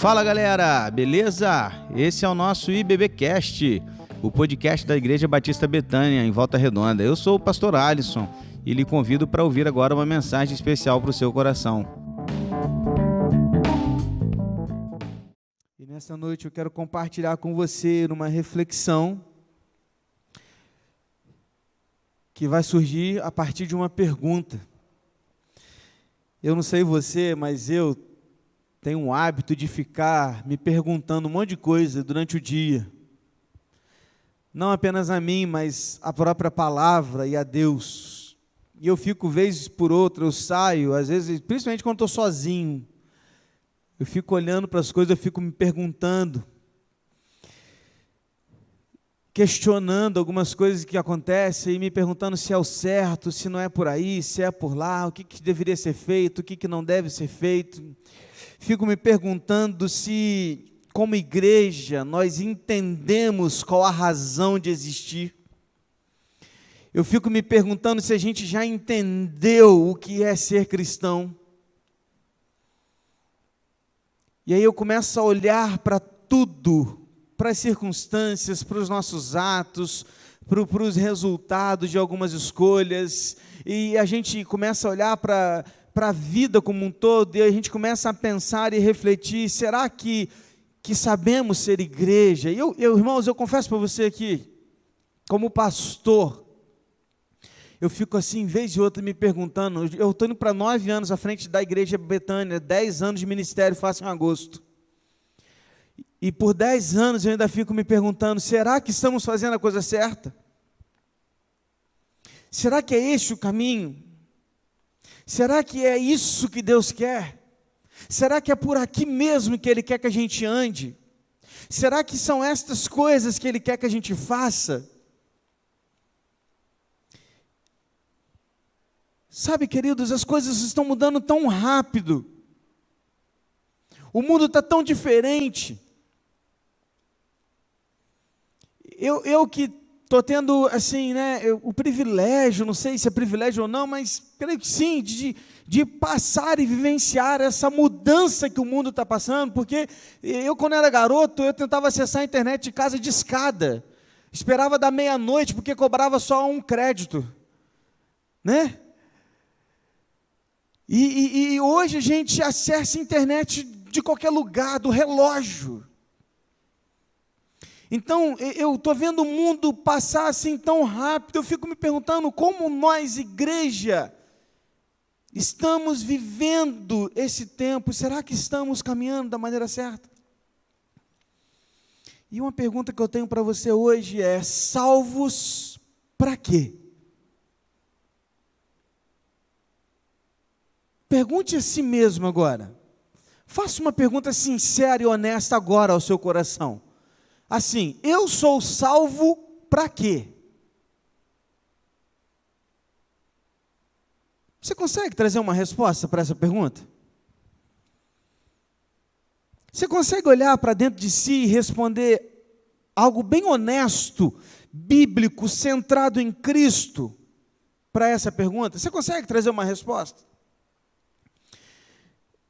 Fala galera, beleza? Esse é o nosso IBBcast, o podcast da Igreja Batista Betânia, em Volta Redonda. Eu sou o pastor Alisson e lhe convido para ouvir agora uma mensagem especial para o seu coração. E nessa noite eu quero compartilhar com você uma reflexão que vai surgir a partir de uma pergunta. Eu não sei você, mas eu tenho um hábito de ficar me perguntando um monte de coisa durante o dia. Não apenas a mim, mas a própria palavra e a Deus. E eu fico, vez por outra, eu saio, às vezes, principalmente quando estou sozinho, eu fico olhando para as coisas, eu fico me perguntando, questionando algumas coisas que acontecem e me perguntando se é o certo, se não é por aí, se é por lá, o que, que deveria ser feito, o que, que não deve ser feito fico me perguntando se, como igreja, nós entendemos qual a razão de existir. Eu fico me perguntando se a gente já entendeu o que é ser cristão. E aí eu começo a olhar para tudo, para as circunstâncias, para os nossos atos, para, os resultados de algumas escolhas, e a gente começa a olhar para para a vida como um todo, e a gente começa a pensar e refletir: será que, que sabemos ser igreja? E eu, eu irmãos, eu confesso para você aqui, como pastor, eu fico assim, vez de outra, me perguntando. Eu estou indo para nove anos à frente da igreja Betânia, dez anos de ministério, faço em agosto. E por dez anos eu ainda fico me perguntando: será que estamos fazendo a coisa certa? Será que é este o caminho? Será que é isso que Deus quer? Será que é por aqui mesmo que Ele quer que a gente ande? Será que são estas coisas que Ele quer que a gente faça? Sabe, queridos, as coisas estão mudando tão rápido, o mundo está tão diferente. Eu, eu que Estou tendo, assim, né, o privilégio, não sei se é privilégio ou não, mas creio que sim, de, de passar e vivenciar essa mudança que o mundo está passando, porque eu, quando era garoto, eu tentava acessar a internet de casa de escada, esperava da meia-noite, porque cobrava só um crédito, né? E, e, e hoje a gente acessa a internet de qualquer lugar, do relógio. Então, eu estou vendo o mundo passar assim tão rápido, eu fico me perguntando como nós, igreja, estamos vivendo esse tempo, será que estamos caminhando da maneira certa? E uma pergunta que eu tenho para você hoje é: salvos para quê? Pergunte a si mesmo agora. Faça uma pergunta sincera e honesta agora ao seu coração assim: eu sou salvo para quê? Você consegue trazer uma resposta para essa pergunta? Você consegue olhar para dentro de si e responder algo bem honesto, bíblico, centrado em Cristo para essa pergunta? Você consegue trazer uma resposta?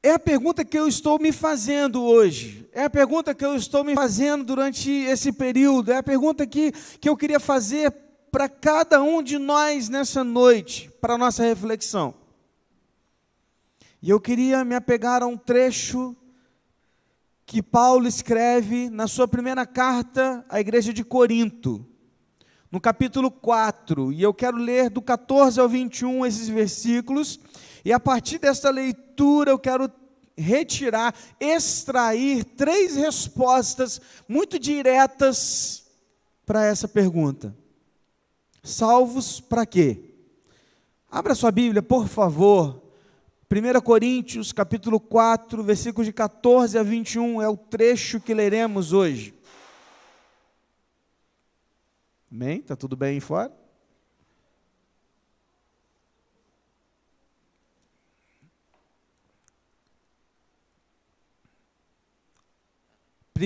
É a pergunta que eu estou me fazendo hoje. É a pergunta que eu estou me fazendo durante esse período. É a pergunta que, que eu queria fazer para cada um de nós nessa noite, para a nossa reflexão. E eu queria me apegar a um trecho que Paulo escreve na sua primeira carta à igreja de Corinto, no capítulo 4. E eu quero ler do 14 ao 21 esses versículos e a partir desta leitura eu quero retirar, extrair três respostas muito diretas para essa pergunta. Salvos para quê? Abra sua Bíblia, por favor. 1 Coríntios, capítulo 4, versículos de 14 a 21 é o trecho que leremos hoje. Amém? Está tudo bem aí fora?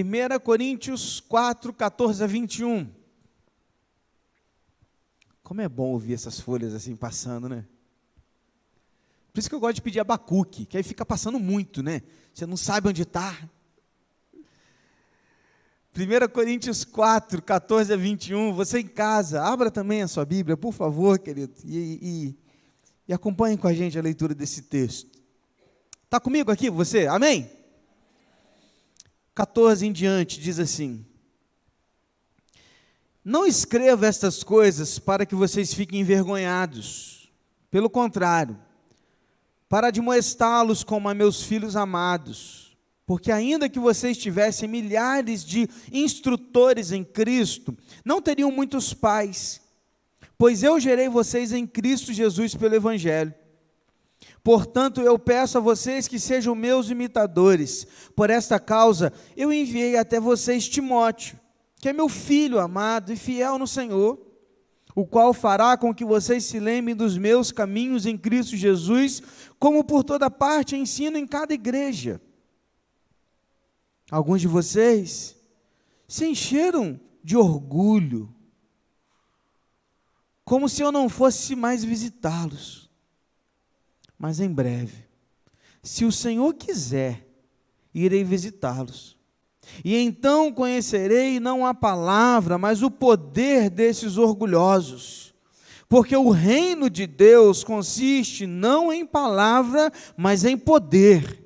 1 Coríntios 4, 14 a 21. Como é bom ouvir essas folhas assim passando, né? Por isso que eu gosto de pedir Abacuque, que aí fica passando muito, né? Você não sabe onde está. 1 Coríntios 4, 14 a 21. Você em casa, abra também a sua Bíblia, por favor, querido, e, e, e acompanhe com a gente a leitura desse texto. Está comigo aqui, você? Amém? 14 em diante diz assim: Não escreva estas coisas para que vocês fiquem envergonhados. Pelo contrário, para admoestá-los como a meus filhos amados porque ainda que vocês tivessem milhares de instrutores em Cristo, não teriam muitos pais, pois eu gerei vocês em Cristo Jesus pelo Evangelho. Portanto, eu peço a vocês que sejam meus imitadores. Por esta causa, eu enviei até vocês Timóteo, que é meu filho amado e fiel no Senhor, o qual fará com que vocês se lembrem dos meus caminhos em Cristo Jesus, como por toda parte ensino em cada igreja Alguns de vocês se encheram de orgulho, como se eu não fosse mais visitá-los. Mas em breve, se o Senhor quiser, irei visitá-los. E então conhecerei não a palavra, mas o poder desses orgulhosos. Porque o reino de Deus consiste não em palavra, mas em poder.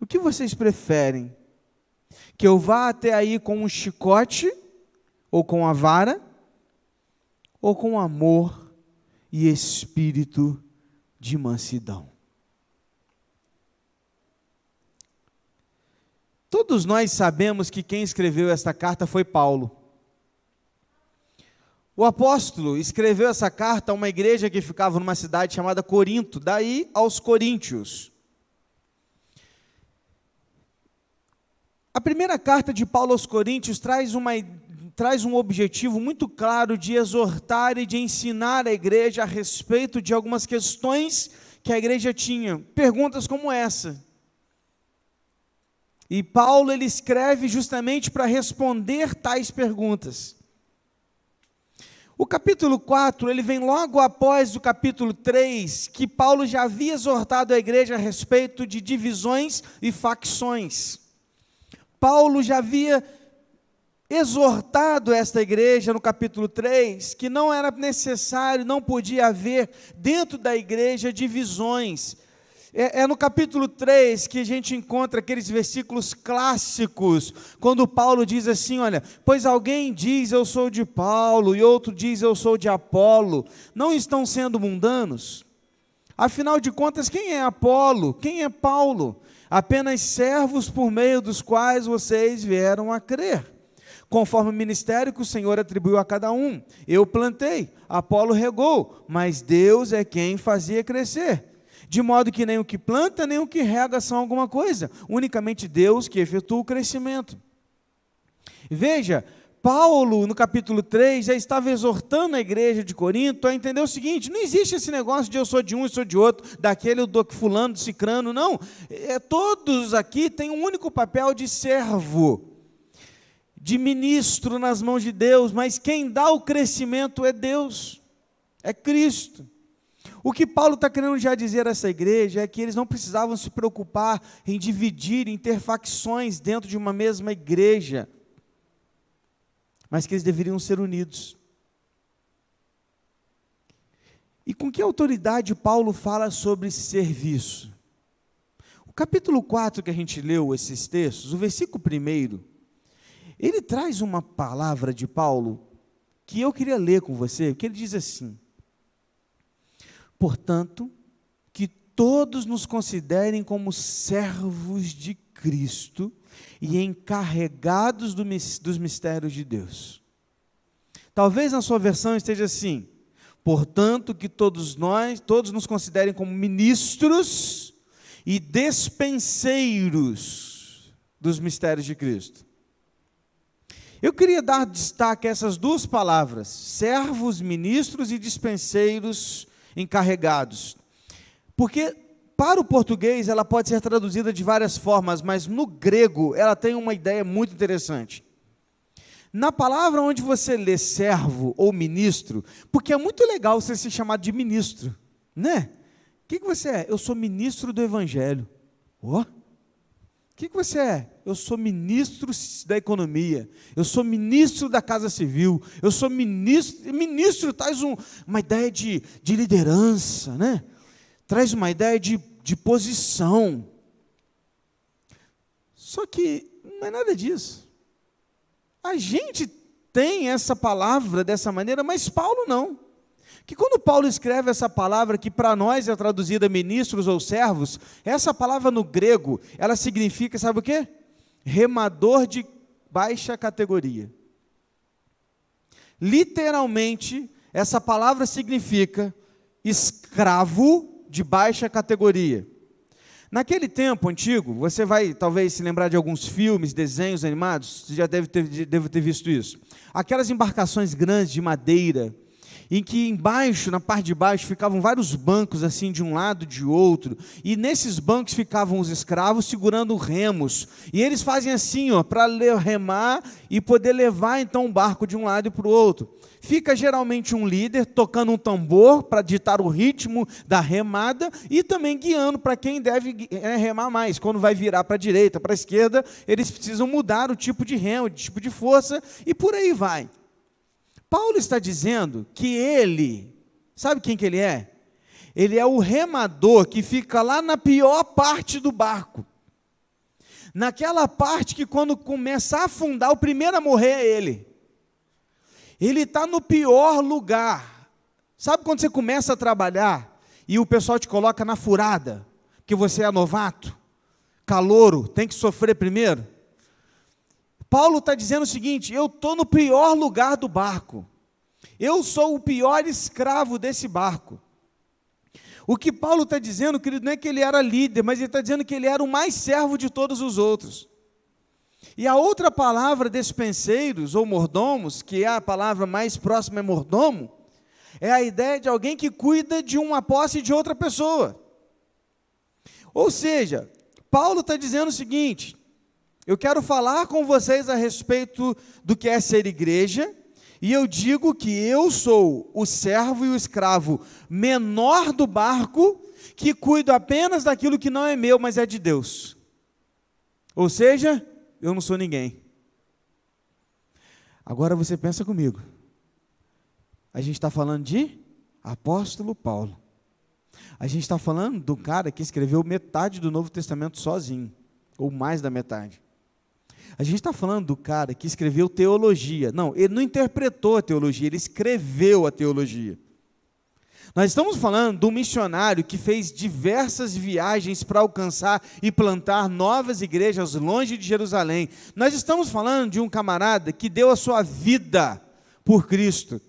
O que vocês preferem? Que eu vá até aí com um chicote, ou com a vara, ou com amor e espírito de mansidão? Todos nós sabemos que quem escreveu esta carta foi Paulo. O apóstolo escreveu essa carta a uma igreja que ficava numa cidade chamada Corinto, daí aos Coríntios. A primeira carta de Paulo aos Coríntios traz, uma, traz um objetivo muito claro de exortar e de ensinar a igreja a respeito de algumas questões que a igreja tinha. Perguntas como essa. E Paulo ele escreve justamente para responder tais perguntas. O capítulo 4, ele vem logo após o capítulo 3, que Paulo já havia exortado a igreja a respeito de divisões e facções. Paulo já havia exortado esta igreja no capítulo 3 que não era necessário, não podia haver dentro da igreja divisões. É, é, no capítulo 3 que a gente encontra aqueles versículos clássicos, quando Paulo diz assim: Olha, pois alguém diz eu sou de Paulo e outro diz eu sou de Apolo, não estão sendo mundanos? Afinal de contas, quem é Apolo? Quem é Paulo? apenas servos por meio dos quais vocês vieram a crer. Conforme o ministério que o Senhor atribuiu a cada um. Eu plantei, Apolo regou, mas Deus é quem fazia crescer. De modo que nem o que planta, nem o que rega são alguma coisa, unicamente Deus que efetua o crescimento. Veja, Paulo, no capítulo 3, já estava exortando a igreja de Corinto a entender o seguinte: não existe esse negócio de eu sou de um e sou de outro, daquele eu dou fulano, de cicrano, não. É, todos aqui têm um único papel de servo, de ministro nas mãos de Deus, mas quem dá o crescimento é Deus, é Cristo. O que Paulo está querendo já dizer a essa igreja é que eles não precisavam se preocupar em dividir, em ter facções dentro de uma mesma igreja mas que eles deveriam ser unidos. E com que autoridade Paulo fala sobre serviço? O capítulo 4 que a gente leu esses textos, o versículo 1, ele traz uma palavra de Paulo que eu queria ler com você, que ele diz assim: Portanto, que todos nos considerem como servos de Cristo e encarregados do, dos mistérios de Deus. Talvez na sua versão esteja assim: portanto, que todos nós, todos nos considerem como ministros e despenseiros dos mistérios de Cristo. Eu queria dar destaque a essas duas palavras: servos, ministros e dispenseiros encarregados. Porque para o português, ela pode ser traduzida de várias formas, mas no grego ela tem uma ideia muito interessante. Na palavra onde você lê servo ou ministro, porque é muito legal você ser chamado de ministro, né? O que, que você é? Eu sou ministro do Evangelho. Oh, que, que você é? Eu sou ministro da economia, eu sou ministro da Casa Civil, eu sou ministro. Ministro traz um, uma ideia de, de liderança, né? traz uma ideia de, de posição. Só que não é nada disso. A gente tem essa palavra dessa maneira, mas Paulo não que quando Paulo escreve essa palavra que para nós é traduzida ministros ou servos, essa palavra no grego, ela significa, sabe o quê? Remador de baixa categoria. Literalmente, essa palavra significa escravo de baixa categoria. Naquele tempo antigo, você vai talvez se lembrar de alguns filmes, desenhos animados, você já deve ter, deve ter visto isso. Aquelas embarcações grandes de madeira, em que embaixo, na parte de baixo, ficavam vários bancos assim de um lado de outro, e nesses bancos ficavam os escravos segurando remos, e eles fazem assim, ó, para remar e poder levar então o barco de um lado para o outro. Fica geralmente um líder tocando um tambor para ditar o ritmo da remada e também guiando para quem deve é, remar mais. Quando vai virar para a direita, para a esquerda, eles precisam mudar o tipo de remo, o tipo de força e por aí vai. Paulo está dizendo que ele, sabe quem que ele é? Ele é o remador que fica lá na pior parte do barco. Naquela parte que quando começar a afundar, o primeiro a morrer é ele. Ele está no pior lugar. Sabe quando você começa a trabalhar e o pessoal te coloca na furada, que você é novato, calouro, tem que sofrer primeiro? Paulo está dizendo o seguinte: eu estou no pior lugar do barco. Eu sou o pior escravo desse barco. O que Paulo está dizendo, querido, não é que ele era líder, mas ele está dizendo que ele era o mais servo de todos os outros. E a outra palavra despenseiros ou mordomos, que é a palavra mais próxima é mordomo, é a ideia de alguém que cuida de uma posse de outra pessoa. Ou seja, Paulo está dizendo o seguinte: eu quero falar com vocês a respeito do que é ser igreja, e eu digo que eu sou o servo e o escravo menor do barco, que cuido apenas daquilo que não é meu, mas é de Deus. Ou seja, eu não sou ninguém. Agora você pensa comigo. A gente está falando de apóstolo Paulo. A gente está falando do cara que escreveu metade do Novo Testamento sozinho, ou mais da metade. A gente está falando do cara que escreveu teologia. Não, ele não interpretou a teologia, ele escreveu a teologia. Nós estamos falando um missionário que fez diversas viagens para alcançar e plantar novas igrejas longe de Jerusalém. Nós estamos falando de um camarada que deu a sua vida por Cristo.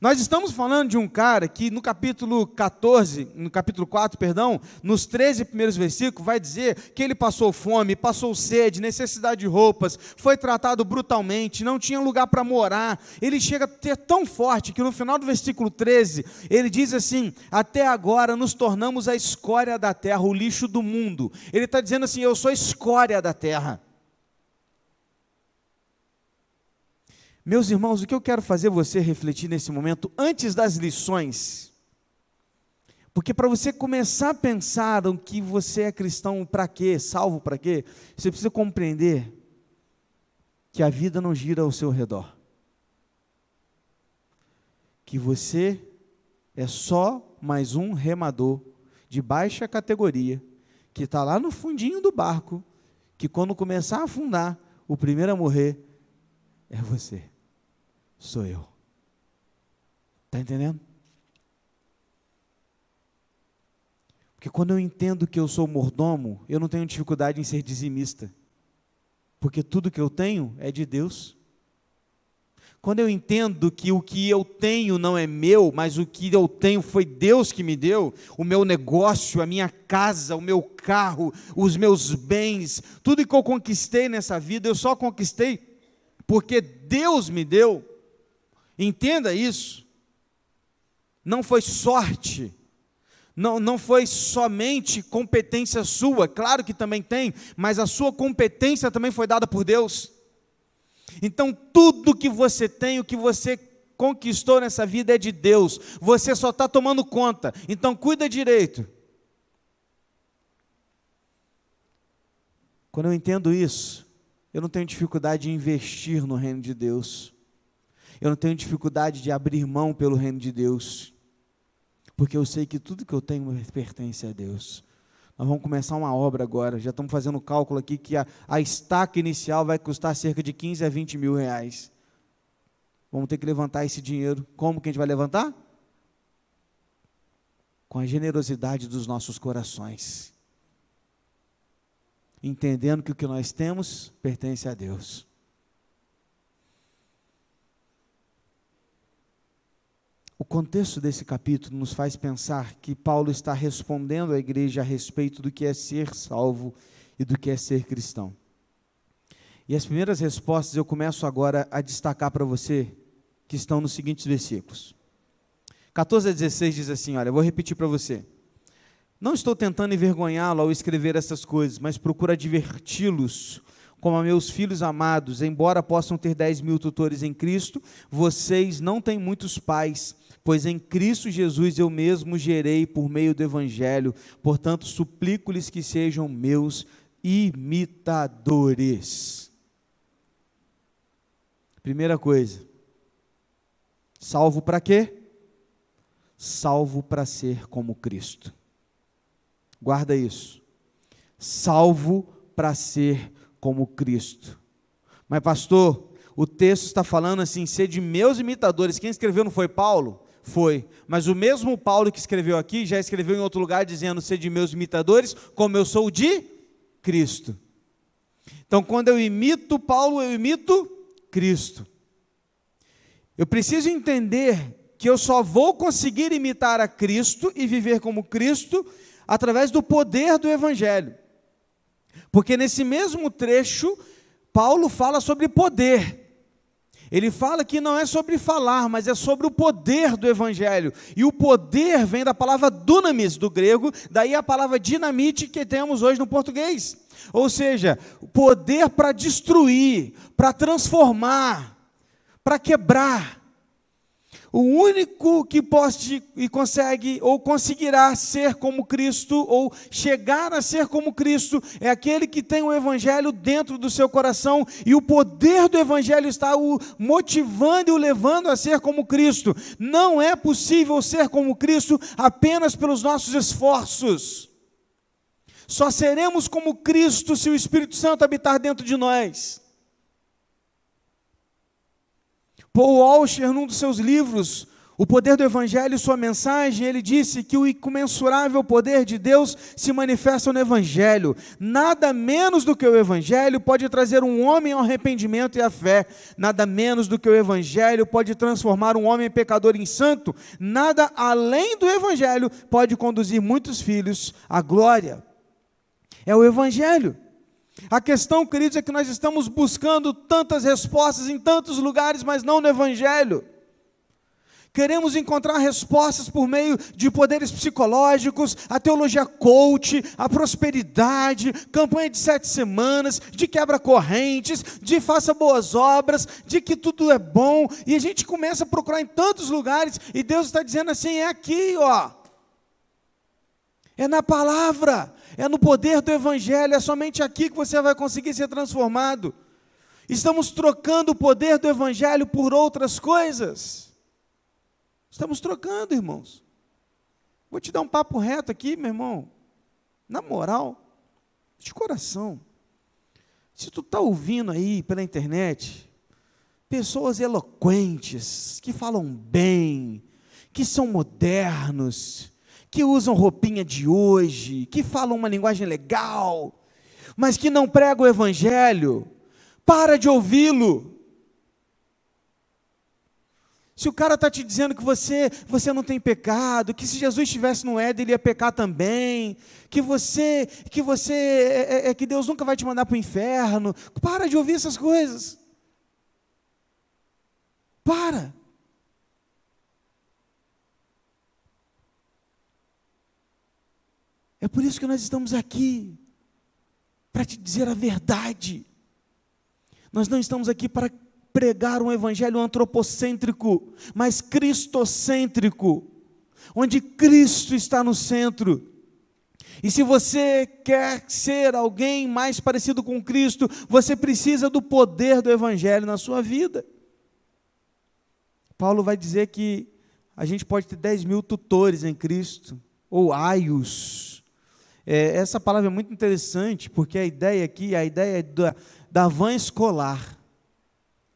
Nós estamos falando de um cara que no capítulo 14, no capítulo 4, perdão, nos 13 primeiros versículos, vai dizer que ele passou fome, passou sede, necessidade de roupas, foi tratado brutalmente, não tinha lugar para morar. Ele chega a ter tão forte que no final do versículo 13, ele diz assim: Até agora nos tornamos a escória da terra, o lixo do mundo. Ele está dizendo assim: Eu sou escória da terra. Meus irmãos, o que eu quero fazer você refletir nesse momento, antes das lições, porque para você começar a pensar o que você é cristão para quê, salvo para quê, você precisa compreender que a vida não gira ao seu redor. Que você é só mais um remador de baixa categoria, que está lá no fundinho do barco, que quando começar a afundar, o primeiro a morrer é você sou eu. Está entendendo? Porque quando eu entendo que eu sou mordomo, eu não tenho dificuldade em ser dizimista. Porque tudo que eu tenho é de Deus. Quando eu entendo que o que eu tenho não é meu, mas o que eu tenho foi Deus que me deu, o meu negócio, a minha casa, o meu carro, os meus bens, tudo que eu conquistei nessa vida, eu só conquistei porque Deus me deu. Entenda isso. Não foi sorte. Não, não foi somente competência sua, claro que também tem, mas a sua competência também foi dada por Deus. Então, tudo que você tem, o que você conquistou nessa vida é de Deus, você só está tomando conta, então cuida direito. Quando eu entendo isso, eu não tenho dificuldade de investir no reino de Deus. Eu não tenho dificuldade de abrir mão pelo reino de Deus. Porque eu sei que tudo que eu tenho pertence a Deus. Nós vamos começar uma obra agora. Já estamos fazendo o cálculo aqui que a, a estaca inicial vai custar cerca de 15 a 20 mil reais. Vamos ter que levantar esse dinheiro. Como que a gente vai levantar? Com a generosidade dos nossos corações entendendo que o que nós temos pertence a Deus. O contexto desse capítulo nos faz pensar que Paulo está respondendo à igreja a respeito do que é ser salvo e do que é ser cristão. E as primeiras respostas eu começo agora a destacar para você, que estão nos seguintes versículos. 14 a 16 diz assim: Olha, eu vou repetir para você. Não estou tentando envergonhá-lo ao escrever essas coisas, mas procuro adverti-los como a meus filhos amados, embora possam ter 10 mil tutores em Cristo, vocês não têm muitos pais, pois em Cristo Jesus eu mesmo gerei por meio do Evangelho, portanto suplico-lhes que sejam meus imitadores. Primeira coisa, salvo para quê? Salvo para ser como Cristo. Guarda isso. Salvo para ser como Cristo. Mas, pastor, o texto está falando assim: ser de meus imitadores. Quem escreveu não foi Paulo? Foi. Mas o mesmo Paulo que escreveu aqui já escreveu em outro lugar dizendo: ser de meus imitadores, como eu sou de Cristo. Então, quando eu imito Paulo, eu imito Cristo. Eu preciso entender que eu só vou conseguir imitar a Cristo e viver como Cristo através do poder do Evangelho. Porque nesse mesmo trecho, Paulo fala sobre poder. Ele fala que não é sobre falar, mas é sobre o poder do Evangelho. E o poder vem da palavra dunamis do grego, daí a palavra dinamite que temos hoje no português. Ou seja, poder para destruir, para transformar, para quebrar. O único que pode e consegue ou conseguirá ser como Cristo ou chegar a ser como Cristo é aquele que tem o evangelho dentro do seu coração e o poder do evangelho está o motivando e o levando a ser como Cristo. Não é possível ser como Cristo apenas pelos nossos esforços. Só seremos como Cristo se o Espírito Santo habitar dentro de nós. Paul Washer, num dos seus livros, O Poder do Evangelho e Sua Mensagem, ele disse que o incomensurável poder de Deus se manifesta no Evangelho. Nada menos do que o Evangelho pode trazer um homem ao arrependimento e à fé. Nada menos do que o Evangelho pode transformar um homem pecador em santo. Nada além do Evangelho pode conduzir muitos filhos à glória. É o Evangelho. A questão, queridos, é que nós estamos buscando tantas respostas em tantos lugares, mas não no Evangelho. Queremos encontrar respostas por meio de poderes psicológicos, a teologia coach, a prosperidade, campanha de sete semanas, de quebra-correntes, de faça boas obras, de que tudo é bom, e a gente começa a procurar em tantos lugares, e Deus está dizendo assim: é aqui, ó, é na palavra, é no poder do Evangelho, é somente aqui que você vai conseguir ser transformado. Estamos trocando o poder do Evangelho por outras coisas. Estamos trocando, irmãos. Vou te dar um papo reto aqui, meu irmão. Na moral, de coração. Se tu está ouvindo aí pela internet, pessoas eloquentes, que falam bem, que são modernos, que usam roupinha de hoje, que falam uma linguagem legal, mas que não pregam o evangelho, para de ouvi-lo. Se o cara está te dizendo que você, você não tem pecado, que se Jesus estivesse no Éden ele ia pecar também, que você, que você, é, é, é que Deus nunca vai te mandar para o inferno, para de ouvir essas coisas. Para. É por isso que nós estamos aqui, para te dizer a verdade. Nós não estamos aqui para pregar um evangelho antropocêntrico, mas cristocêntrico, onde Cristo está no centro. E se você quer ser alguém mais parecido com Cristo, você precisa do poder do Evangelho na sua vida. Paulo vai dizer que a gente pode ter 10 mil tutores em Cristo, ou aios. É, essa palavra é muito interessante, porque a ideia aqui, a ideia é da, da van escolar.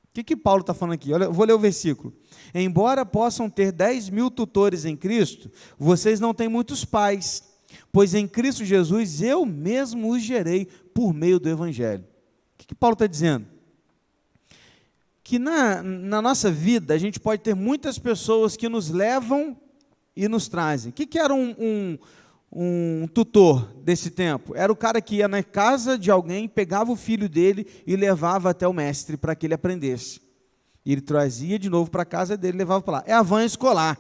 O que, que Paulo está falando aqui? Olha, vou ler o versículo. Embora possam ter 10 mil tutores em Cristo, vocês não têm muitos pais, pois em Cristo Jesus eu mesmo os gerei por meio do Evangelho. O que, que Paulo está dizendo? Que na, na nossa vida a gente pode ter muitas pessoas que nos levam e nos trazem. O que, que era um, um, um tutor desse tempo? Era o cara que ia na casa de alguém, pegava o filho dele e levava até o mestre para que ele aprendesse. E ele trazia de novo para a casa dele levava para lá. É a van escolar,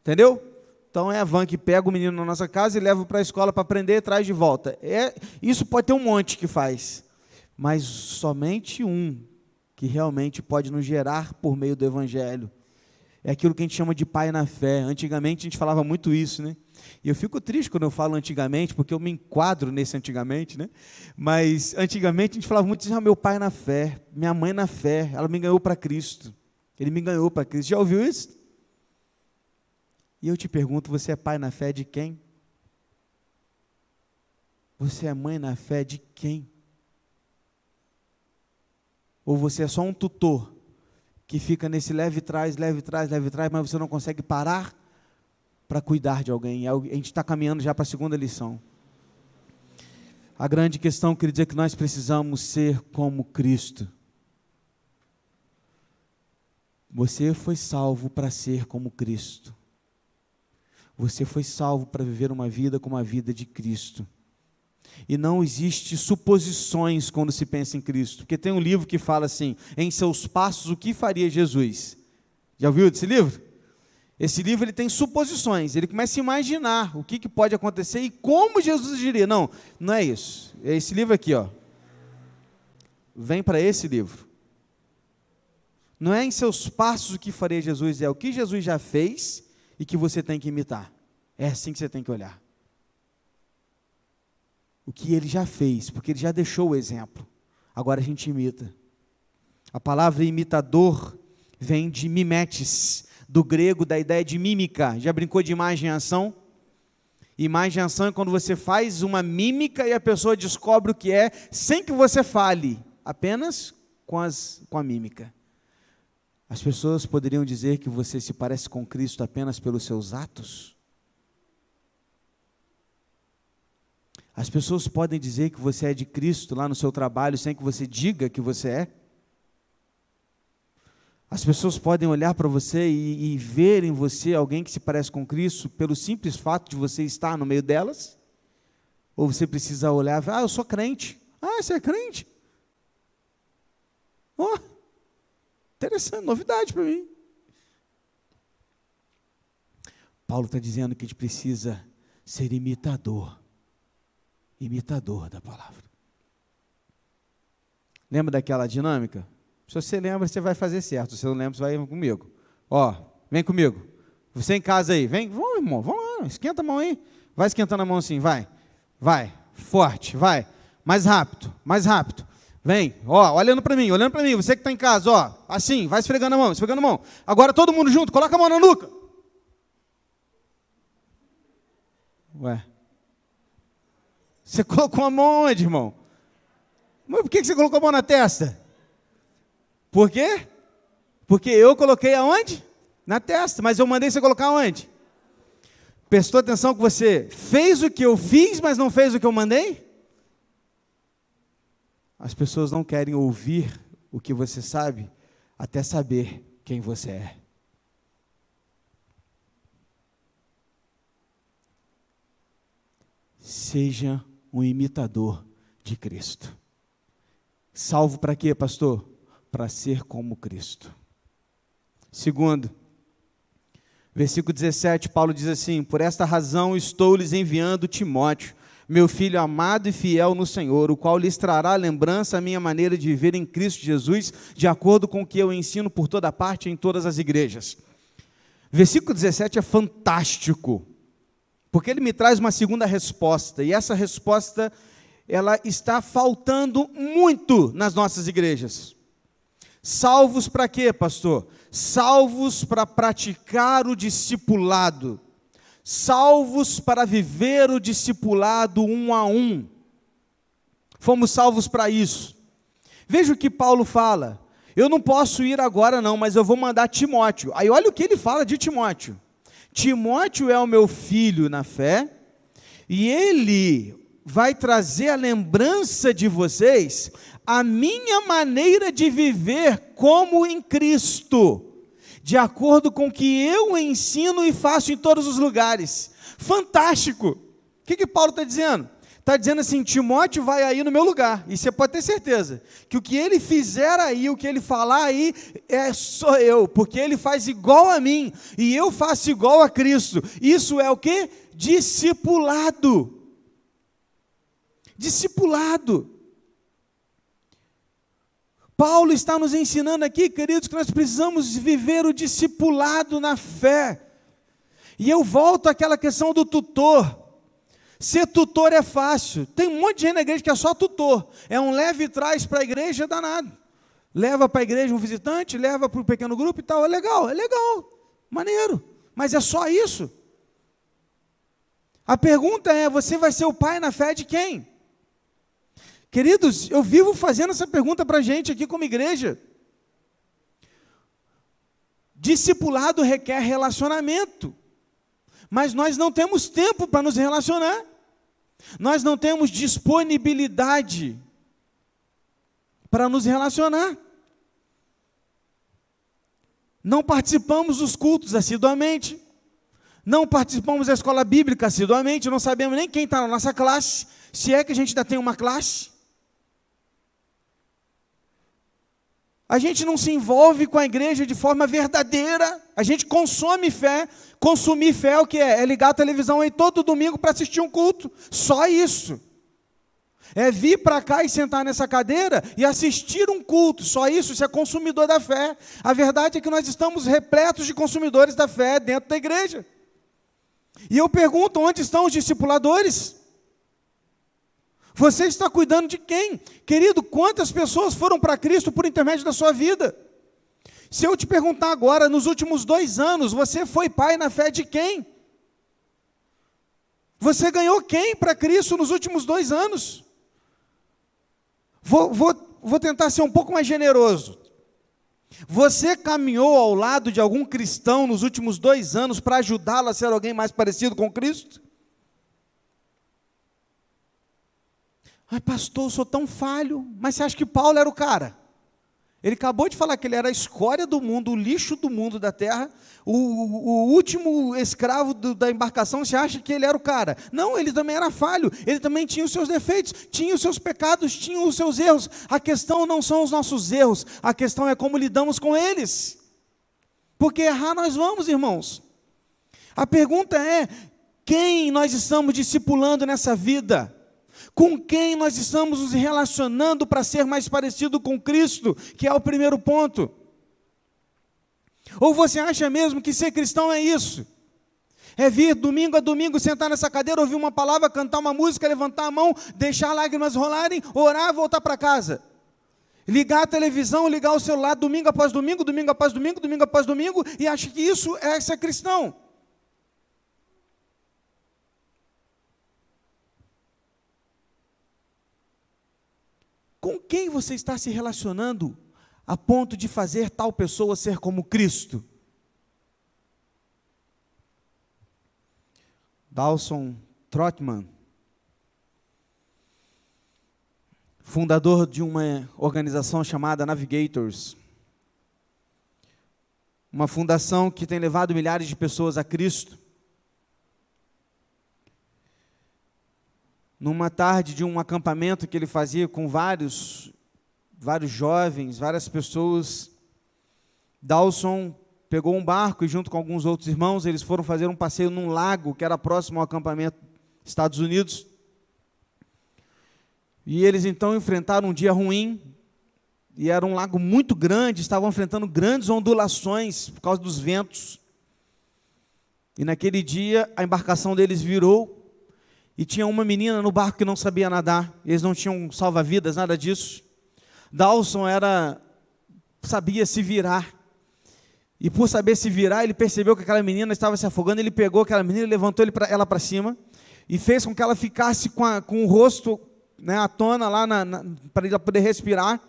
entendeu? Então é a van que pega o menino na nossa casa e leva para a escola para aprender e traz de volta. É, isso pode ter um monte que faz, mas somente um que realmente pode nos gerar por meio do Evangelho. É aquilo que a gente chama de pai na fé. Antigamente a gente falava muito isso, né? E eu fico triste quando eu falo antigamente, porque eu me enquadro nesse antigamente, né? Mas antigamente a gente falava muito assim, ah, meu pai na fé, minha mãe na fé, ela me ganhou para Cristo. Ele me ganhou para Cristo. Já ouviu isso? E eu te pergunto, você é pai na fé de quem? Você é mãe na fé de quem? Ou você é só um tutor que fica nesse leve trás, leve trás, leve trás, mas você não consegue parar para cuidar de alguém. A gente está caminhando já para a segunda lição. A grande questão, quer dizer, é que nós precisamos ser como Cristo. Você foi salvo para ser como Cristo. Você foi salvo para viver uma vida como a vida de Cristo. E não existe suposições quando se pensa em Cristo. Porque tem um livro que fala assim: em seus passos, o que faria Jesus? Já ouviu desse livro? Esse livro ele tem suposições, ele começa a imaginar o que, que pode acontecer e como Jesus diria. Não, não é isso. É esse livro aqui, ó. Vem para esse livro. Não é em seus passos o que faria Jesus, é o que Jesus já fez e que você tem que imitar. É assim que você tem que olhar. O que ele já fez, porque ele já deixou o exemplo. Agora a gente imita. A palavra imitador vem de mimetes, do grego da ideia de mímica. Já brincou de imagem e ação? Imagem e ação é quando você faz uma mímica e a pessoa descobre o que é sem que você fale, apenas com, as, com a mímica. As pessoas poderiam dizer que você se parece com Cristo apenas pelos seus atos? As pessoas podem dizer que você é de Cristo lá no seu trabalho sem que você diga que você é? As pessoas podem olhar para você e, e ver em você alguém que se parece com Cristo pelo simples fato de você estar no meio delas? Ou você precisa olhar ah, eu sou crente. Ah, você é crente? Oh, interessante, novidade para mim. Paulo está dizendo que a gente precisa ser imitador. Imitador da palavra. Lembra daquela dinâmica? Se você lembra, você vai fazer certo. Se você não lembra, você vai comigo. Ó, vem comigo. Você em casa aí, vem. Vamos, irmão, vamos lá. Esquenta a mão aí. Vai esquentando a mão assim, vai. Vai. Forte, vai. Mais rápido, mais rápido. Vem, ó, olhando para mim, olhando para mim. Você que está em casa, ó, assim, vai esfregando a mão, esfregando a mão. Agora todo mundo junto, coloca a mão na nuca. Ué. Você colocou a mão onde, irmão? Mas por que você colocou a mão na testa? Por quê? Porque eu coloquei aonde? Na testa, mas eu mandei você colocar aonde? Prestou atenção que você fez o que eu fiz, mas não fez o que eu mandei? As pessoas não querem ouvir o que você sabe até saber quem você é. Seja um imitador de Cristo. Salvo para quê, pastor? Para ser como Cristo. Segundo, versículo 17, Paulo diz assim: Por esta razão estou lhes enviando Timóteo, meu filho amado e fiel no Senhor, o qual lhes trará lembrança a minha maneira de viver em Cristo Jesus, de acordo com o que eu ensino por toda parte em todas as igrejas. Versículo 17 é fantástico. Porque ele me traz uma segunda resposta, e essa resposta ela está faltando muito nas nossas igrejas. Salvos para quê, pastor? Salvos para praticar o discipulado. Salvos para viver o discipulado um a um. Fomos salvos para isso. Veja o que Paulo fala. Eu não posso ir agora, não, mas eu vou mandar Timóteo. Aí olha o que ele fala de Timóteo. Timóteo é o meu filho na fé, e ele vai trazer a lembrança de vocês a minha maneira de viver como em Cristo, de acordo com o que eu ensino e faço em todos os lugares. Fantástico! O que, que Paulo está dizendo? Está dizendo assim: Timóteo vai aí no meu lugar, e você pode ter certeza que o que ele fizer aí, o que ele falar aí, é só eu, porque ele faz igual a mim, e eu faço igual a Cristo. Isso é o que? Discipulado discipulado. Paulo está nos ensinando aqui, queridos, que nós precisamos viver o discipulado na fé. E eu volto àquela questão do tutor. Ser tutor é fácil. Tem um monte de gente na igreja que é só tutor. É um leve traz para a igreja danado. Leva para a igreja um visitante, leva para o pequeno grupo e tal. É legal, é legal, maneiro. Mas é só isso. A pergunta é: você vai ser o pai na fé de quem? Queridos, eu vivo fazendo essa pergunta para a gente aqui como igreja. Discipulado requer relacionamento, mas nós não temos tempo para nos relacionar, nós não temos disponibilidade para nos relacionar. Não participamos dos cultos assiduamente, não participamos da escola bíblica assiduamente, não sabemos nem quem está na nossa classe, se é que a gente ainda tem uma classe. A gente não se envolve com a igreja de forma verdadeira. A gente consome fé. Consumir fé é o que é? É ligar a televisão aí todo domingo para assistir um culto. Só isso. É vir para cá e sentar nessa cadeira e assistir um culto. Só isso, isso é consumidor da fé. A verdade é que nós estamos repletos de consumidores da fé dentro da igreja. E eu pergunto: onde estão os discipuladores? Você está cuidando de quem? Querido, quantas pessoas foram para Cristo por intermédio da sua vida? Se eu te perguntar agora, nos últimos dois anos, você foi pai na fé de quem? Você ganhou quem para Cristo nos últimos dois anos? Vou, vou, vou tentar ser um pouco mais generoso. Você caminhou ao lado de algum cristão nos últimos dois anos para ajudá-lo a ser alguém mais parecido com Cristo? Ai, pastor, eu sou tão falho. Mas você acha que Paulo era o cara? Ele acabou de falar que ele era a escória do mundo, o lixo do mundo da terra, o, o último escravo do, da embarcação. Você acha que ele era o cara? Não, ele também era falho, ele também tinha os seus defeitos, tinha os seus pecados, tinha os seus erros. A questão não são os nossos erros, a questão é como lidamos com eles. Porque errar nós vamos, irmãos. A pergunta é: quem nós estamos discipulando nessa vida? Com quem nós estamos nos relacionando para ser mais parecido com Cristo, que é o primeiro ponto. Ou você acha mesmo que ser cristão é isso? É vir domingo a domingo, sentar nessa cadeira, ouvir uma palavra, cantar uma música, levantar a mão, deixar lágrimas rolarem, orar, voltar para casa. Ligar a televisão, ligar o celular domingo após domingo, domingo após domingo, domingo após domingo, e acha que isso é ser cristão. Com quem você está se relacionando a ponto de fazer tal pessoa ser como Cristo? Dawson Trotman, fundador de uma organização chamada Navigators, uma fundação que tem levado milhares de pessoas a Cristo. Numa tarde de um acampamento que ele fazia com vários, vários jovens, várias pessoas, Dawson pegou um barco e junto com alguns outros irmãos, eles foram fazer um passeio num lago que era próximo ao acampamento Estados Unidos. E eles então enfrentaram um dia ruim, e era um lago muito grande, estavam enfrentando grandes ondulações por causa dos ventos. E naquele dia a embarcação deles virou e tinha uma menina no barco que não sabia nadar. Eles não tinham salva-vidas, nada disso. Dawson era sabia se virar. E por saber se virar, ele percebeu que aquela menina estava se afogando. Ele pegou aquela menina, levantou ela para cima e fez com que ela ficasse com, a, com o rosto né, à tona lá para ela poder respirar.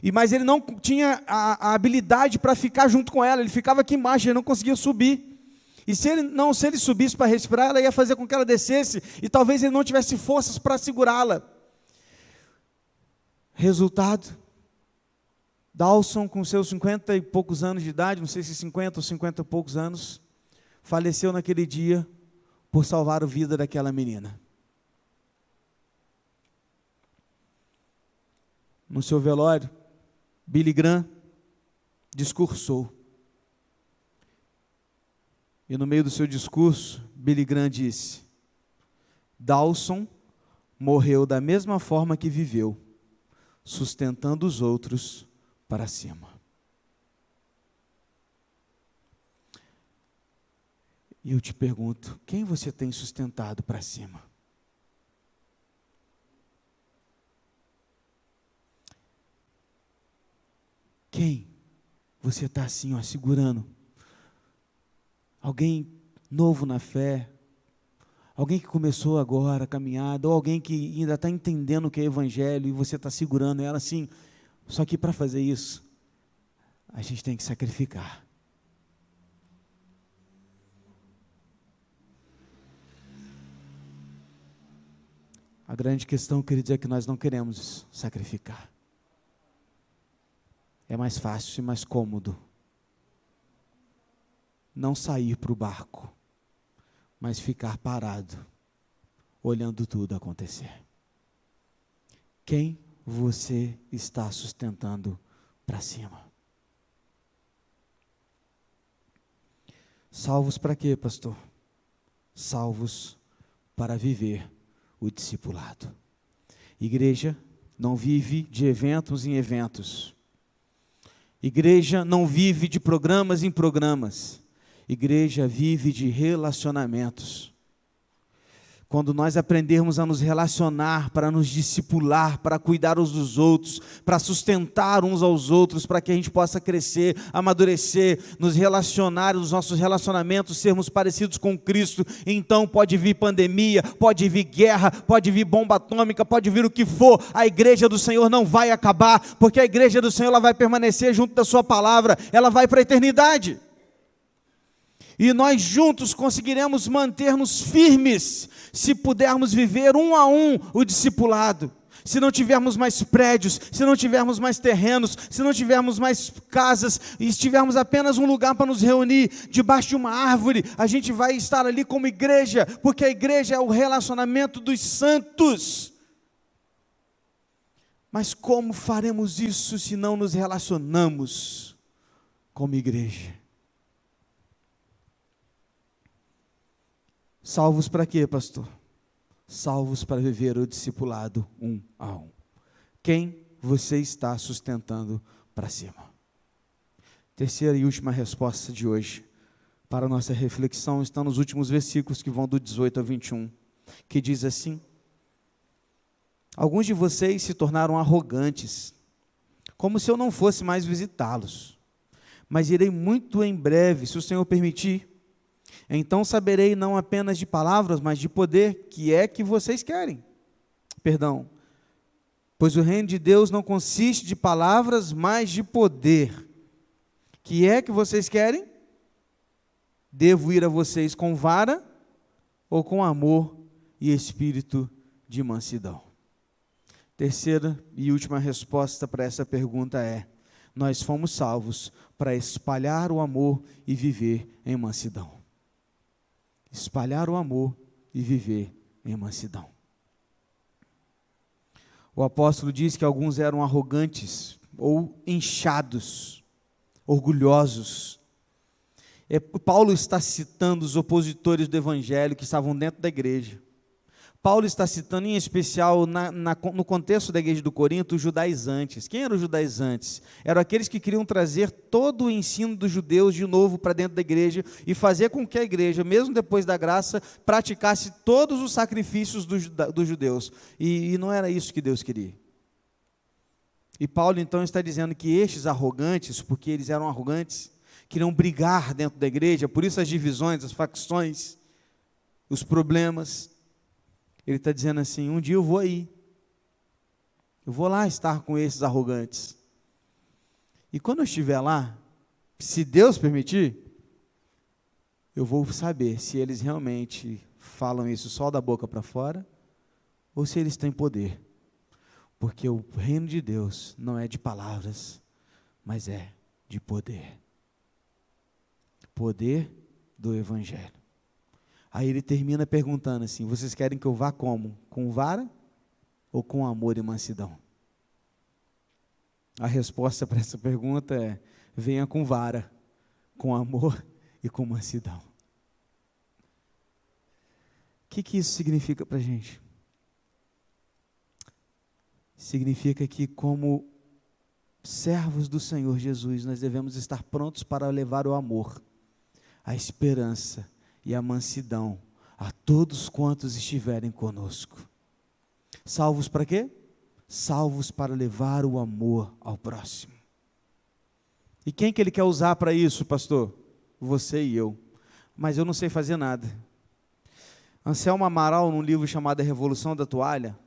E mas ele não tinha a, a habilidade para ficar junto com ela. Ele ficava aqui embaixo, ele não conseguia subir. E se ele não, se ele subisse para respirar, ela ia fazer com que ela descesse e talvez ele não tivesse forças para segurá-la. Resultado: Dawson, com seus 50 e poucos anos de idade, não sei se 50 ou 50 e poucos anos, faleceu naquele dia por salvar a vida daquela menina. No seu velório, Billy Graham discursou. E no meio do seu discurso, Billy Graham disse: Dawson morreu da mesma forma que viveu, sustentando os outros para cima. E eu te pergunto: quem você tem sustentado para cima? Quem você está assim, ó, segurando? Alguém novo na fé, alguém que começou agora a caminhada, ou alguém que ainda está entendendo o que é evangelho e você está segurando ela assim, só que para fazer isso, a gente tem que sacrificar. A grande questão, queridos, é que nós não queremos sacrificar. É mais fácil e mais cômodo não sair para o barco, mas ficar parado, olhando tudo acontecer. Quem você está sustentando para cima. Salvos para quê, pastor? Salvos para viver o discipulado. Igreja não vive de eventos em eventos. Igreja não vive de programas em programas. Igreja vive de relacionamentos. Quando nós aprendermos a nos relacionar, para nos discipular, para cuidar uns dos outros, para sustentar uns aos outros, para que a gente possa crescer, amadurecer, nos relacionar, nos nossos relacionamentos, sermos parecidos com Cristo, então pode vir pandemia, pode vir guerra, pode vir bomba atômica, pode vir o que for, a igreja do Senhor não vai acabar, porque a igreja do Senhor ela vai permanecer junto da Sua palavra, ela vai para a eternidade e nós juntos conseguiremos manter-nos firmes se pudermos viver um a um o discipulado. Se não tivermos mais prédios, se não tivermos mais terrenos, se não tivermos mais casas e tivermos apenas um lugar para nos reunir debaixo de uma árvore, a gente vai estar ali como igreja, porque a igreja é o relacionamento dos santos. Mas como faremos isso se não nos relacionamos como igreja? Salvos para quê, pastor? Salvos para viver o discipulado um a um. Quem você está sustentando para cima? Terceira e última resposta de hoje para nossa reflexão está nos últimos versículos que vão do 18 ao 21, que diz assim: Alguns de vocês se tornaram arrogantes, como se eu não fosse mais visitá-los. Mas irei muito em breve, se o Senhor permitir. Então saberei não apenas de palavras, mas de poder, que é que vocês querem. Perdão. Pois o reino de Deus não consiste de palavras, mas de poder. Que é que vocês querem? Devo ir a vocês com vara ou com amor e espírito de mansidão? Terceira e última resposta para essa pergunta é: nós fomos salvos para espalhar o amor e viver em mansidão espalhar o amor e viver em mansidão. O apóstolo diz que alguns eram arrogantes ou inchados, orgulhosos. É, Paulo está citando os opositores do evangelho que estavam dentro da igreja. Paulo está citando em especial na, na, no contexto da igreja do Corinto os judaizantes. Quem eram os judaizantes? Eram aqueles que queriam trazer todo o ensino dos judeus de novo para dentro da igreja e fazer com que a igreja, mesmo depois da graça, praticasse todos os sacrifícios dos, judeus. E, e não era isso que Deus queria. E Paulo então está dizendo que estes arrogantes, porque eles eram arrogantes, queriam brigar dentro da igreja, por isso as divisões, as facções, os problemas. Ele está dizendo assim: um dia eu vou aí, eu vou lá estar com esses arrogantes. E quando eu estiver lá, se Deus permitir, eu vou saber se eles realmente falam isso só da boca para fora ou se eles têm poder. Porque o reino de Deus não é de palavras, mas é de poder. Poder do Evangelho. Aí ele termina perguntando assim: vocês querem que eu vá como? Com vara ou com amor e mansidão? A resposta para essa pergunta é: venha com vara, com amor e com mansidão. O que, que isso significa para a gente? significa que, como servos do Senhor Jesus, nós devemos estar prontos para levar o amor, a esperança e a mansidão a todos quantos estiverem conosco. Salvos para quê? Salvos para levar o amor ao próximo. E quem que ele quer usar para isso, pastor? Você e eu. Mas eu não sei fazer nada. Anselmo Amaral, num livro chamado A Revolução da Toalha,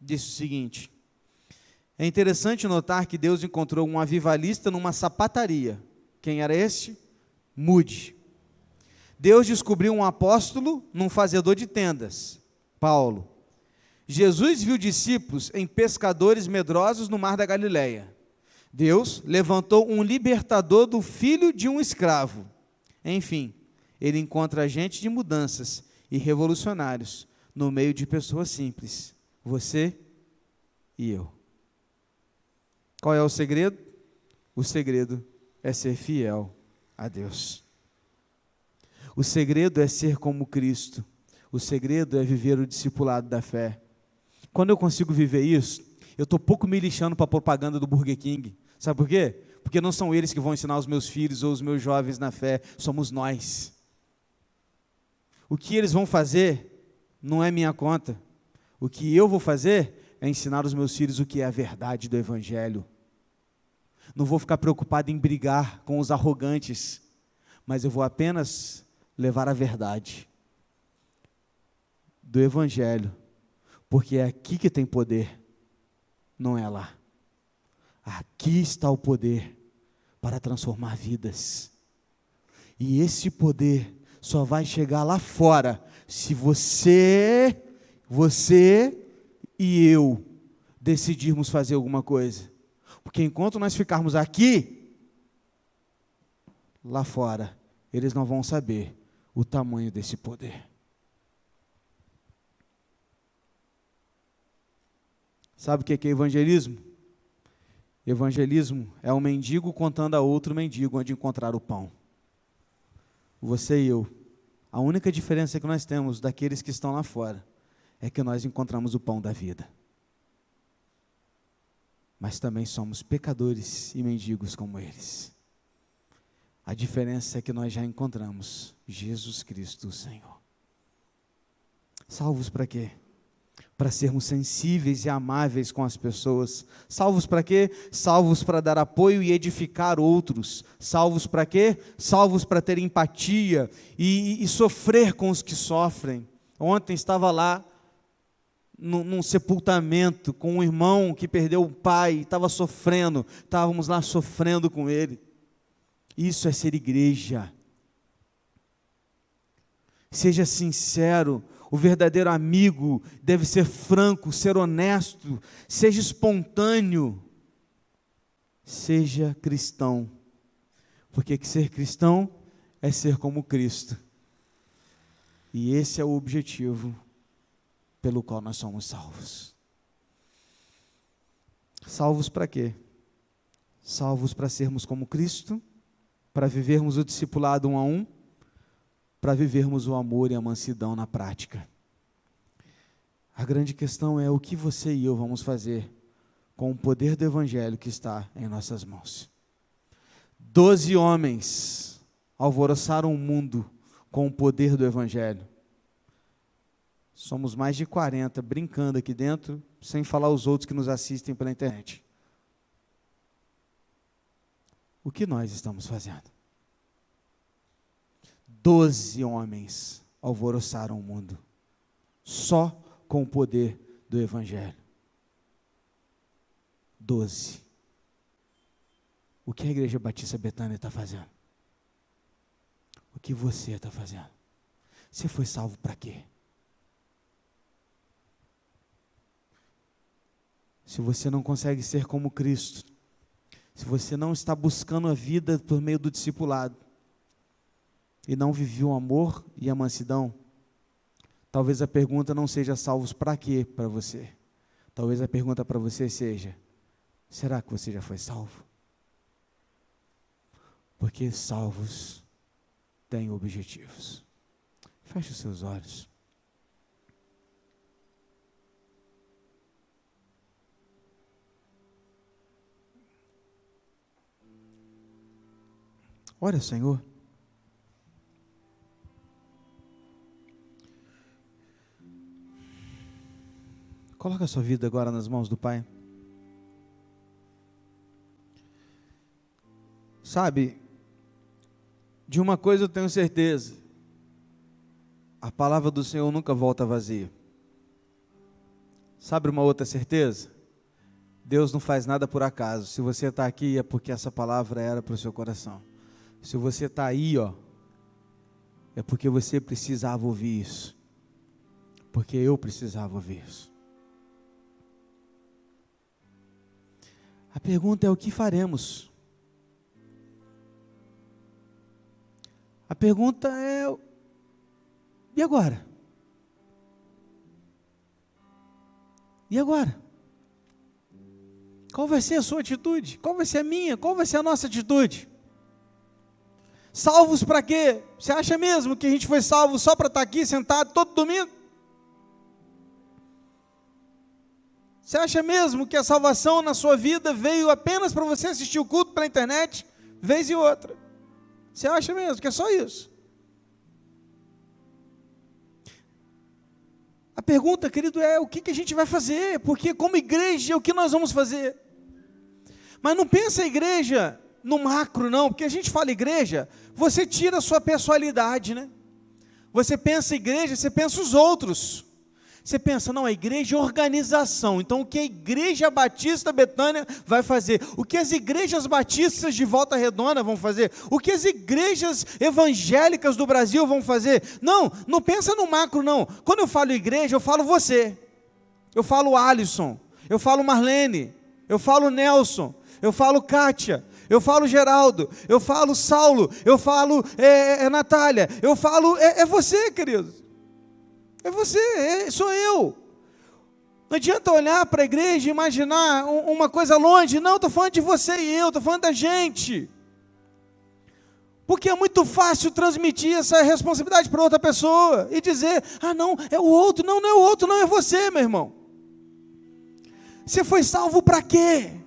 disse o seguinte: é interessante notar que Deus encontrou um avivalista numa sapataria. Quem era este? Mude. Deus descobriu um apóstolo num fazedor de tendas, Paulo. Jesus viu discípulos em pescadores medrosos no mar da Galileia. Deus levantou um libertador do filho de um escravo. Enfim, ele encontra gente de mudanças e revolucionários no meio de pessoas simples, você e eu. Qual é o segredo? O segredo é ser fiel a Deus. O segredo é ser como Cristo. O segredo é viver o discipulado da fé. Quando eu consigo viver isso, eu estou pouco me lixando para a propaganda do Burger King. Sabe por quê? Porque não são eles que vão ensinar os meus filhos ou os meus jovens na fé, somos nós. O que eles vão fazer não é minha conta. O que eu vou fazer é ensinar os meus filhos o que é a verdade do Evangelho. Não vou ficar preocupado em brigar com os arrogantes, mas eu vou apenas levar a verdade do Evangelho, porque é aqui que tem poder, não é lá. Aqui está o poder para transformar vidas. E esse poder só vai chegar lá fora se você, você e eu decidirmos fazer alguma coisa. Porque enquanto nós ficarmos aqui, lá fora, eles não vão saber o tamanho desse poder. Sabe o que é evangelismo? Evangelismo é um mendigo contando a outro mendigo onde encontrar o pão. Você e eu. A única diferença que nós temos daqueles que estão lá fora é que nós encontramos o pão da vida. Mas também somos pecadores e mendigos como eles. A diferença é que nós já encontramos Jesus Cristo, o Senhor. Salvos para quê? Para sermos sensíveis e amáveis com as pessoas. Salvos para quê? Salvos para dar apoio e edificar outros. Salvos para quê? Salvos para ter empatia e, e, sofrer com os que sofrem. Ontem estava lá num, num sepultamento com um irmão que perdeu o pai, estava sofrendo, estávamos lá sofrendo com ele. Isso é ser igreja. Seja sincero, o verdadeiro amigo deve ser franco, ser honesto, seja espontâneo, seja cristão. Porque ser cristão é ser como Cristo. E esse é o objetivo pelo qual nós somos salvos. Salvos para quê? Salvos para sermos como Cristo, para vivermos o discipulado um a um, para vivermos o amor e a mansidão na prática. A grande questão é o que você e eu vamos fazer com o poder do Evangelho que está em nossas mãos. Doze homens alvoroçaram o mundo com o poder do Evangelho. Somos mais de 40 brincando aqui dentro, sem falar os outros que nos assistem pela internet. O que nós estamos fazendo? Doze homens alvoroçaram o mundo, só com o poder do Evangelho. Doze. O que a Igreja Batista Betânia está fazendo? O que você está fazendo? Você foi salvo para quê? Se você não consegue ser como Cristo, se você não está buscando a vida por meio do discipulado, e não viveu o amor e a mansidão, talvez a pergunta não seja salvos para quê para você. Talvez a pergunta para você seja: será que você já foi salvo? Porque salvos têm objetivos. Feche os seus olhos. Olha, Senhor. Coloca a sua vida agora nas mãos do Pai. Sabe, de uma coisa eu tenho certeza: a palavra do Senhor nunca volta vazia. Sabe uma outra certeza? Deus não faz nada por acaso. Se você está aqui é porque essa palavra era para o seu coração. Se você está aí, ó, é porque você precisava ouvir isso. Porque eu precisava ouvir isso. A pergunta é: o que faremos? A pergunta é: e agora? E agora? Qual vai ser a sua atitude? Qual vai ser a minha? Qual vai ser a nossa atitude? Salvos para quê? Você acha mesmo que a gente foi salvo só para estar aqui sentado todo domingo? Você acha mesmo que a salvação na sua vida veio apenas para você assistir o culto pela internet, vez e outra? Você acha mesmo que é só isso? A pergunta, querido, é o que, que a gente vai fazer? Porque como igreja, o que nós vamos fazer? Mas não pensa a igreja no macro, não, porque a gente fala igreja, você tira a sua personalidade, né? Você pensa igreja, você pensa os outros. Você pensa, não, a igreja é organização. Então, o que a igreja batista Betânia vai fazer? O que as igrejas batistas de Volta Redonda vão fazer? O que as igrejas evangélicas do Brasil vão fazer? Não, não pensa no macro, não. Quando eu falo igreja, eu falo você. Eu falo Alisson. Eu falo Marlene. Eu falo Nelson. Eu falo Kátia. Eu falo Geraldo, eu falo Saulo, eu falo é, é, Natália, eu falo, é, é você, querido. É você, é, sou eu. Não adianta olhar para a igreja e imaginar uma coisa longe. Não, estou falando de você e eu, estou falando da gente. Porque é muito fácil transmitir essa responsabilidade para outra pessoa e dizer: ah, não, é o outro. Não, não é o outro, não é você, meu irmão. Você foi salvo para quê?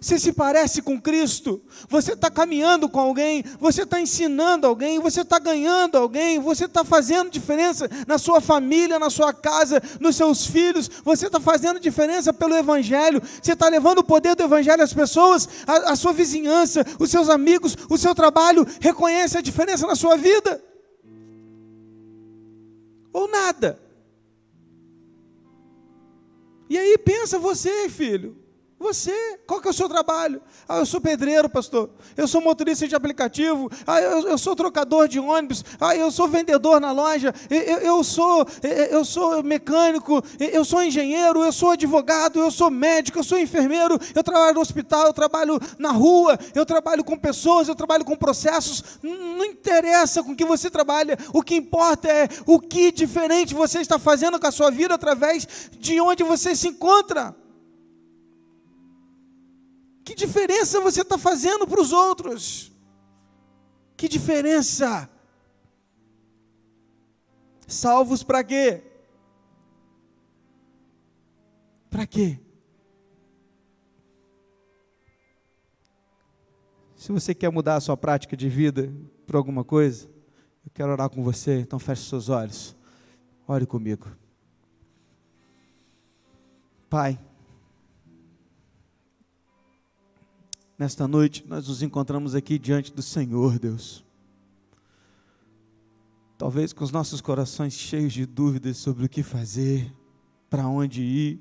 Você se parece com Cristo, você está caminhando com alguém, você está ensinando alguém, você está ganhando alguém, você está fazendo diferença na sua família, na sua casa, nos seus filhos, você está fazendo diferença pelo Evangelho, você está levando o poder do Evangelho às pessoas, a, a sua vizinhança, os seus amigos, o seu trabalho, reconhece a diferença na sua vida? Ou nada? E aí pensa você, filho. Você, qual que é o seu trabalho? Ah, eu sou pedreiro, pastor. Eu sou motorista de aplicativo. Ah, eu, eu sou trocador de ônibus. Ah, eu sou vendedor na loja. Eu, eu, sou, eu sou mecânico. Eu sou engenheiro. Eu sou advogado. Eu sou médico. Eu sou enfermeiro. Eu trabalho no hospital. Eu trabalho na rua. Eu trabalho com pessoas. Eu trabalho com processos. Não interessa com que você trabalha. O que importa é o que diferente você está fazendo com a sua vida através de onde você se encontra. Que diferença você está fazendo para os outros? Que diferença? Salvos para quê? Para quê? Se você quer mudar a sua prática de vida por alguma coisa, eu quero orar com você, então feche seus olhos. Ore comigo. Pai, nesta noite nós nos encontramos aqui diante do Senhor, Deus. Talvez com os nossos corações cheios de dúvidas sobre o que fazer, para onde ir.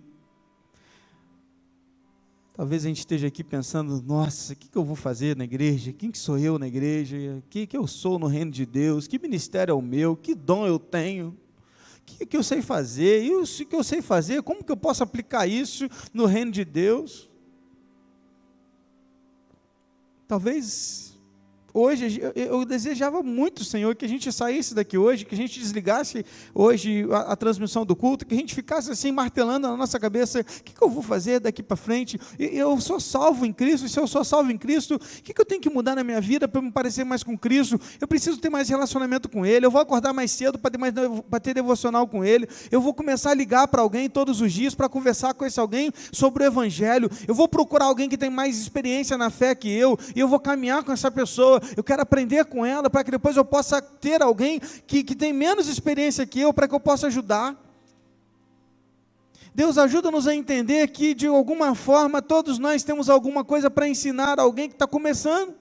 Talvez a gente esteja aqui pensando, nossa, o que, que eu vou fazer na igreja? Quem que sou eu na igreja? O que, que eu sou no reino de Deus? Que ministério é o meu? Que dom eu tenho? O que, que eu sei fazer? E o que eu sei fazer, como que eu posso aplicar isso no reino de Deus? Talvez Hoje eu desejava muito, Senhor, que a gente saísse daqui hoje, que a gente desligasse hoje a, a transmissão do culto, que a gente ficasse assim martelando na nossa cabeça: o que, que eu vou fazer daqui para frente? Eu sou salvo em Cristo, e se eu sou salvo em Cristo, o que, que eu tenho que mudar na minha vida para me parecer mais com Cristo? Eu preciso ter mais relacionamento com Ele, eu vou acordar mais cedo para ter, mais, para ter devocional com Ele, eu vou começar a ligar para alguém todos os dias para conversar com esse alguém sobre o Evangelho, eu vou procurar alguém que tem mais experiência na fé que eu, e eu vou caminhar com essa pessoa eu quero aprender com ela para que depois eu possa ter alguém que, que tem menos experiência que eu para que eu possa ajudar. Deus ajuda-nos a entender que, de alguma forma, todos nós temos alguma coisa para ensinar a alguém que está começando.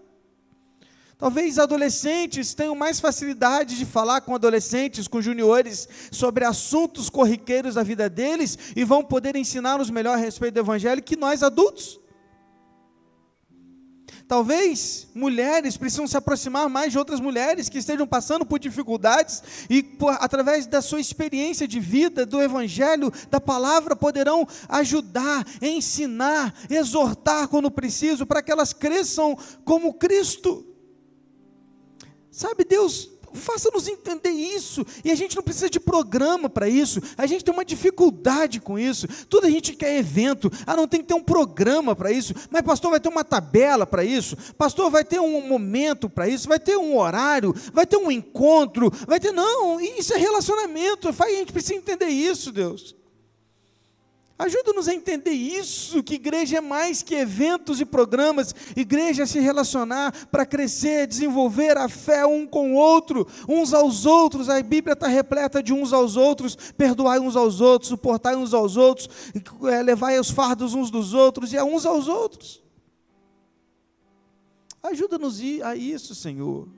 Talvez adolescentes tenham mais facilidade de falar com adolescentes, com juniores, sobre assuntos corriqueiros da vida deles e vão poder ensiná-los melhor a respeito do Evangelho que nós adultos. Talvez mulheres precisam se aproximar mais de outras mulheres que estejam passando por dificuldades e, por, através da sua experiência de vida, do Evangelho, da palavra, poderão ajudar, ensinar, exortar quando preciso, para que elas cresçam como Cristo. Sabe, Deus Faça-nos entender isso. E a gente não precisa de programa para isso. A gente tem uma dificuldade com isso. Tudo a gente quer evento. Ah, não tem que ter um programa para isso. Mas pastor vai ter uma tabela para isso. Pastor vai ter um momento para isso. Vai ter um horário. Vai ter um encontro. Vai ter não. Isso é relacionamento. A gente precisa entender isso, Deus. Ajuda-nos a entender isso, que igreja é mais que eventos e programas, igreja é se relacionar para crescer, desenvolver a fé um com o outro, uns aos outros, a Bíblia está repleta de uns aos outros, perdoai uns aos outros, suportai uns aos outros, é, levai os fardos uns dos outros e a uns aos outros. Ajuda-nos a isso, Senhor.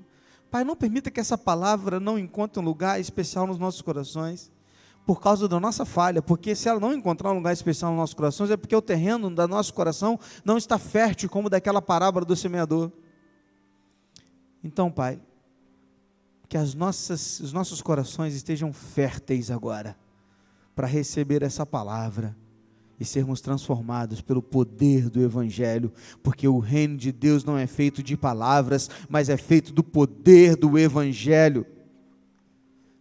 Pai, não permita que essa palavra não encontre um lugar especial nos nossos corações por causa da nossa falha, porque se ela não encontrar um lugar especial nos nossos corações, é porque o terreno do nosso coração não está fértil como daquela parábola do semeador. Então, Pai, que as nossas, os nossos corações estejam férteis agora para receber essa palavra e sermos transformados pelo poder do Evangelho, porque o reino de Deus não é feito de palavras, mas é feito do poder do Evangelho